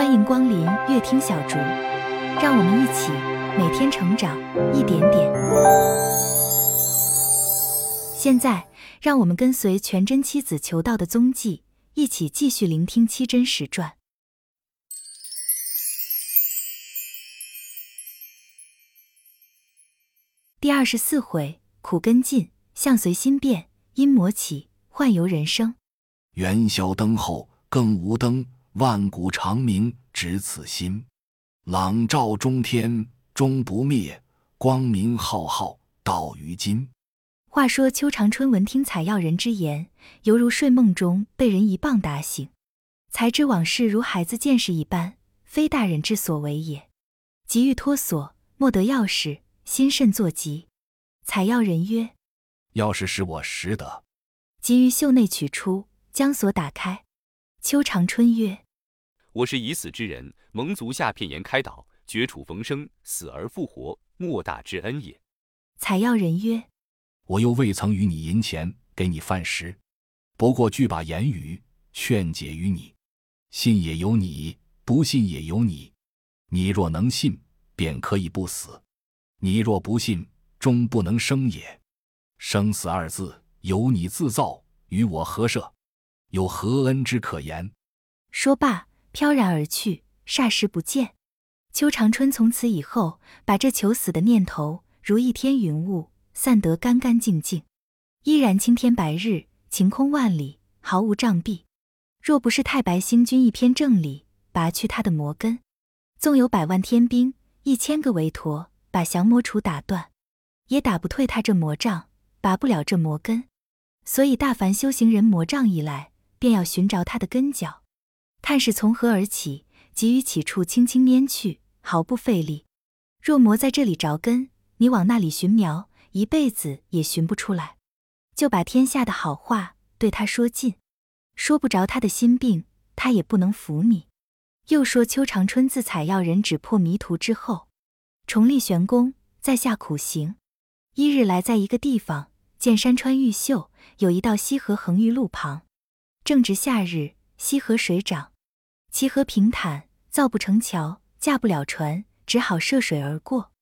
欢迎光临乐听小竹，让我们一起每天成长一点点。现在，让我们跟随全真七子求道的踪迹，一起继续聆听七真实传第二十四回：苦根尽，相随心变；阴魔起，幻游人生。元宵灯后更无灯，万古长明只此心。朗照中天终不灭，光明浩浩到于今。话说邱长春闻听采药人之言，犹如睡梦中被人一棒打醒，才知往事如孩子见识一般，非大人之所为也。急欲脱锁，莫得钥匙，心甚作急。采药人曰：“钥匙是我拾得。”急于袖内取出。将锁打开，邱长春曰：“我是已死之人，蒙足下片言开导，绝处逢生，死而复活，莫大之恩也。”采药人曰：“我又未曾与你银钱，给你饭食，不过具把言语劝解于你。信也有你，不信也有你。你若能信，便可以不死；你若不信，终不能生也。生死二字，由你自造，与我何涉？”有何恩之可言？说罢，飘然而去，霎时不见。邱长春从此以后，把这求死的念头如一天云雾，散得干干净净。依然青天白日，晴空万里，毫无障蔽。若不是太白星君一篇正理，拔去他的魔根，纵有百万天兵，一千个韦陀，把降魔杵打断，也打不退他这魔杖，拔不了这魔根。所以大凡修行人魔障一来，便要寻着它的根脚，看是从何而起，急于起处轻轻拈去，毫不费力。若魔在这里着根，你往那里寻苗，一辈子也寻不出来。就把天下的好话对他说尽，说不着他的心病，他也不能服你。又说邱长春自采药人指破迷途之后，重立玄功，在下苦行。一日来在一个地方，见山川玉秀，有一道溪河横于路旁。正值夏日，溪河水涨，其河平坦，造不成桥，架不了船，只好涉水而过。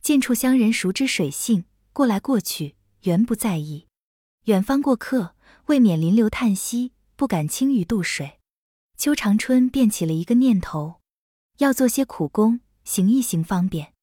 近处乡人熟知水性，过来过去，原不在意。远方过客未免临流叹息，不敢轻于渡水。邱长春便起了一个念头，要做些苦工，行一行方便。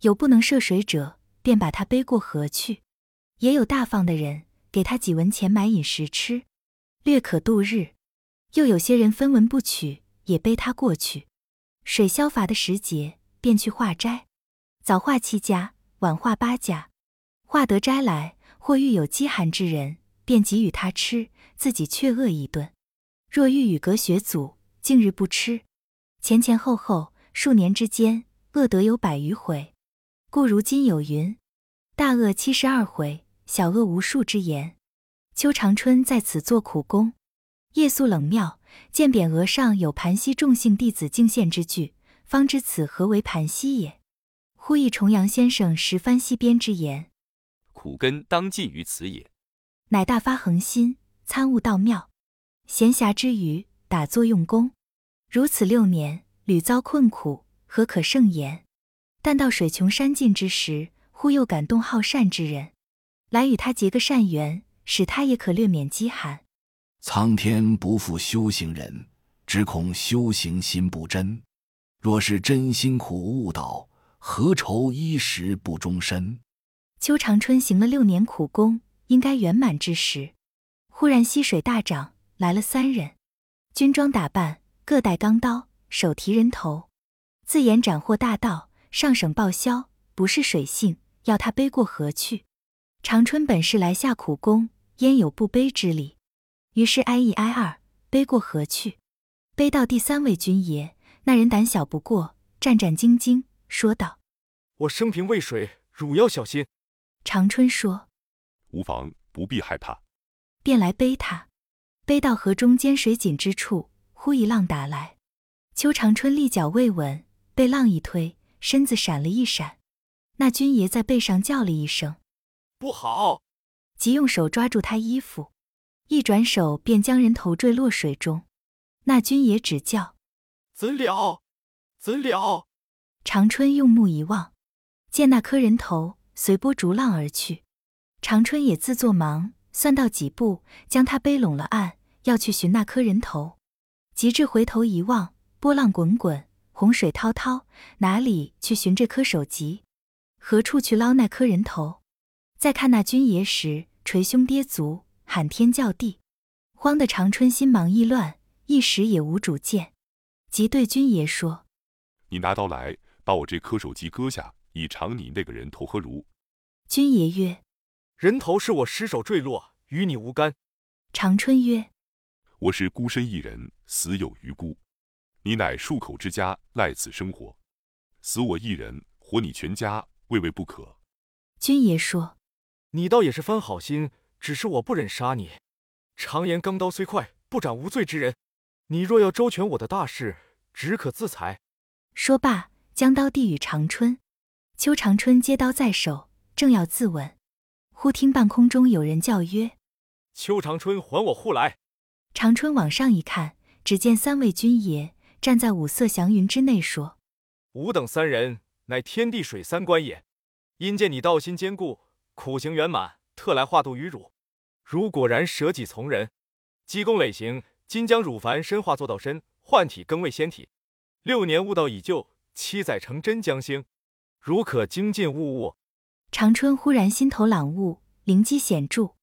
有不能涉水者，便把他背过河去；也有大方的人，给他几文钱买饮食吃。略可度日，又有些人分文不取，也背他过去。水消乏的时节，便去化斋，早化七家，晚化八家，化得斋来，或遇有饥寒之人，便给予他吃，自己却饿一顿。若遇与隔学祖，近日不吃，前前后后数年之间，饿得有百余回。故如今有云：大饿七十二回，小饿无数之言。邱长春在此做苦工，夜宿冷庙，见匾额上有盘溪众姓弟子敬献之句，方知此何为盘溪也。忽忆重阳先生时番溪边之言：“苦根当尽于此也。”乃大发恒心，参悟道妙。闲暇之余，打坐用功，如此六年，屡遭困苦，何可胜言？但到水穷山尽之时，忽又感动好善之人，来与他结个善缘。使他也可略免饥寒。苍天不负修行人，只恐修行心不真。若是真心苦悟道，何愁衣食不终身？邱长春行了六年苦功，应该圆满之时，忽然溪水大涨，来了三人，军装打扮，各带钢刀，手提人头，自言斩获大盗，上省报销，不是水性，要他背过河去。长春本是来下苦功，焉有不背之理？于是挨一挨二，背过河去。背到第三位军爷，那人胆小不过，战战兢兢，说道：“我生平畏水，汝要小心。”长春说：“无妨，不必害怕。”便来背他。背到河中间水紧之处，忽一浪打来，邱长春立脚未稳，被浪一推，身子闪了一闪。那军爷在背上叫了一声。不好！即用手抓住他衣服，一转手便将人头坠落水中。那军爷只叫：“怎了？怎了？长春用目一望，见那颗人头随波逐浪而去。长春也自作忙，算到几步，将他背拢了岸，要去寻那颗人头。及至回头一望，波浪滚滚，洪水滔滔，哪里去寻这颗首级？何处去捞那颗人头？再看那军爷时，捶胸跌足，喊天叫地，慌得长春心忙意乱，一时也无主见，即对军爷说：“你拿刀来，把我这颗首级割下，以偿你那个人头何如？”军爷曰：“人头是我失手坠落，与你无干。”长春曰：“我是孤身一人，死有余辜。你乃数口之家，赖此生活，死我一人，活你全家，未为不可。”军爷说。你倒也是番好心，只是我不忍杀你。常言钢刀虽快，不斩无罪之人。你若要周全我的大事，只可自裁。说罢，将刀递与长春。邱长春接刀在手，正要自刎，忽听半空中有人叫曰：“邱长春，还我护来！”长春往上一看，只见三位军爷站在五色祥云之内，说：“吾等三人，乃天地水三官也。因见你道心坚固。”苦行圆满，特来化度于汝。汝果然舍己从人，积功累行，今将汝凡身化作道身，换体更为仙体。六年悟道已就，七载成真将兴。汝可精进悟悟。长春忽然心头朗悟，灵机显著。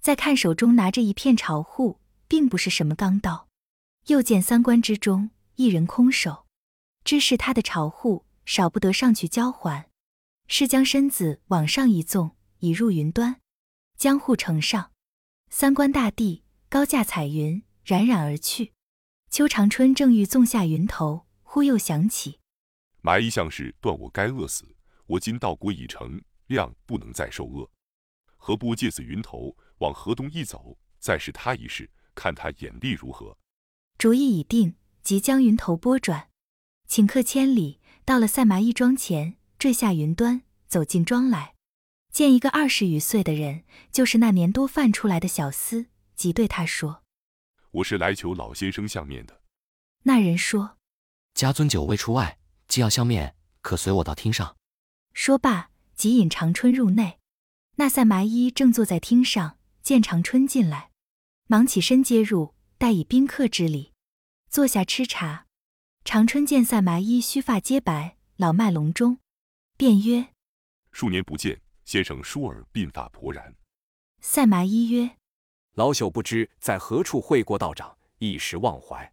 再看手中拿着一片朝户，并不是什么钢刀。又见三关之中一人空手，知是他的朝户，少不得上去交还。是将身子往上一纵。已入云端，江户城上，三官大帝高驾彩云冉冉而去。邱长春正欲纵下云头，忽又想起，麻衣相士断我该饿死，我今道国已成，量不能再受饿，何不借此云头往河东一走，再试他一试，看他眼力如何？主意已定，即将云头拨转，顷刻千里，到了赛麻衣庄前，坠下云端，走进庄来。见一个二十余岁的人，就是那年多犯出来的小厮，即对他说：“我是来求老先生相面的。”那人说：“家尊久未出外，既要相面，可随我到厅上。”说罢，即引长春入内。那赛麻衣正坐在厅上，见长春进来，忙起身接入，待以宾客之礼，坐下吃茶。长春见赛麻衣须发皆白，老迈隆中，便曰：“数年不见。”先生舒耳鬓发勃然。赛麻衣曰：“老朽不知在何处会过道长，一时忘怀。”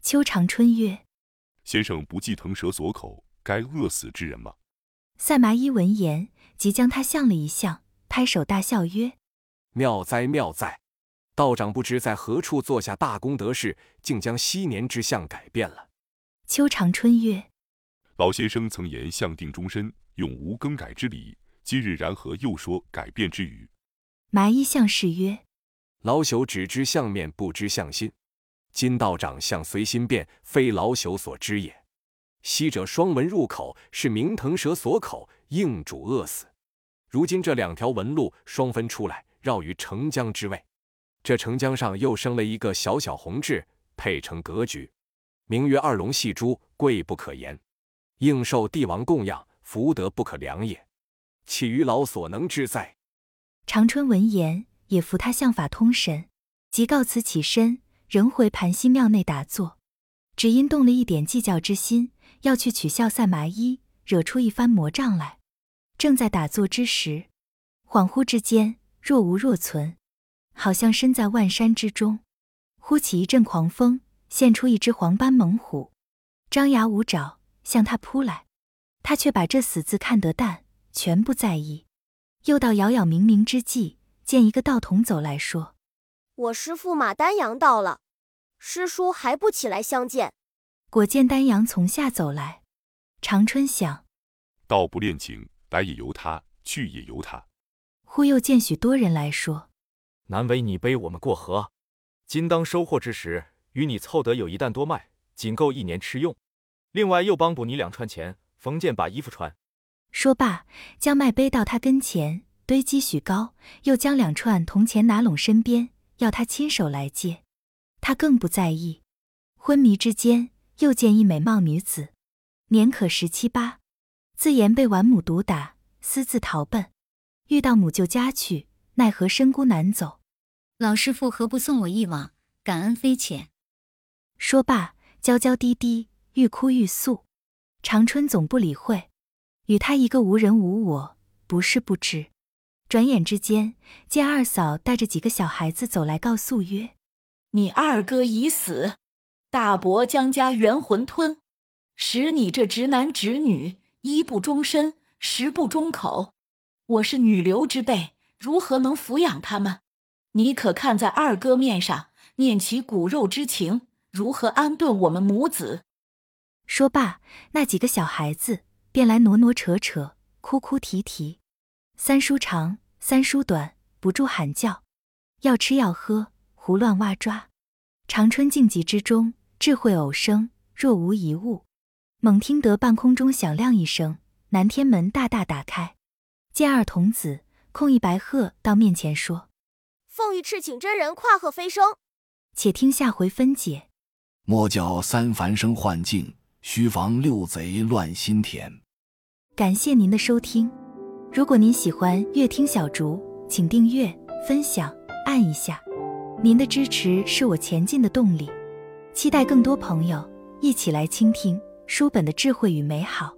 秋长春曰：“先生不计腾蛇锁口，该饿死之人吗？”赛麻衣闻言，即将他向了一向，拍手大笑曰：“妙哉妙哉！道长不知在何处做下大功德事，竟将昔年之相改变了。”秋长春曰：“老先生曾言相定终身，永无更改之理。”今日然何又说改变之语？麻衣相士曰：“老朽只知相面，不知相心。今道长相随心变，非老朽所知也。昔者双纹入口，是明腾蛇所口，应主饿死。如今这两条纹路双分出来，绕于澄江之位。这澄江上又生了一个小小红痣，配成格局，名曰二龙戏珠，贵不可言，应受帝王供养，福德不可量也。”岂于老所能之哉？长春闻言，也服他相法通神，即告辞起身，仍回盘溪庙内打坐。只因动了一点计较之心，要去取笑赛麻衣，惹出一番魔障来。正在打坐之时，恍惚之间，若无若存，好像身在万山之中。忽起一阵狂风，现出一只黄斑猛虎，张牙舞爪向他扑来。他却把这死字看得淡。全不在意。又到杳杳冥冥之际，见一个道童走来说：“我师父马丹阳到了，师叔还不起来相见？”果见丹阳从下走来。长春想：“道不恋情，来也由他，去也由他。”忽又见许多人来说：“难为你背我们过河，今当收获之时，与你凑得有一担多卖，仅够一年吃用。另外又帮补你两串钱，缝件把衣服穿。”说罢，将麦背到他跟前，堆积许高，又将两串铜钱拿拢身边，要他亲手来接。他更不在意。昏迷之间，又见一美貌女子，年可十七八，自言被玩母毒打，私自逃奔，遇到母舅家去，奈何深孤难走。老师傅何不送我一往？感恩非浅。说罢，娇娇滴滴，欲哭欲诉。长春总不理会，与他一个无人无我，不是不知。转眼之间，见二嫂带着几个小孩子走来，告诉曰：“你二哥已死，大伯将家元魂吞，使你这直男直女，一不终身，十不终口。我是女流之辈，如何能抚养他们？你可看在二哥面上，念其骨肉之情，如何安顿我们母子？”说罢，那几个小孩子便来挪挪扯扯，哭哭啼啼，三叔长，三叔短，不住喊叫，要吃要喝，胡乱挖抓。长春静寂之中，智慧偶生，若无一物。猛听得半空中响亮一声，南天门大大打开，见二童子控一白鹤到面前说：“凤玉赤请真人跨鹤飞升。”且听下回分解。莫教三凡生幻境。须防六贼乱心田。感谢您的收听，如果您喜欢乐听小竹，请订阅、分享、按一下，您的支持是我前进的动力。期待更多朋友一起来倾听书本的智慧与美好。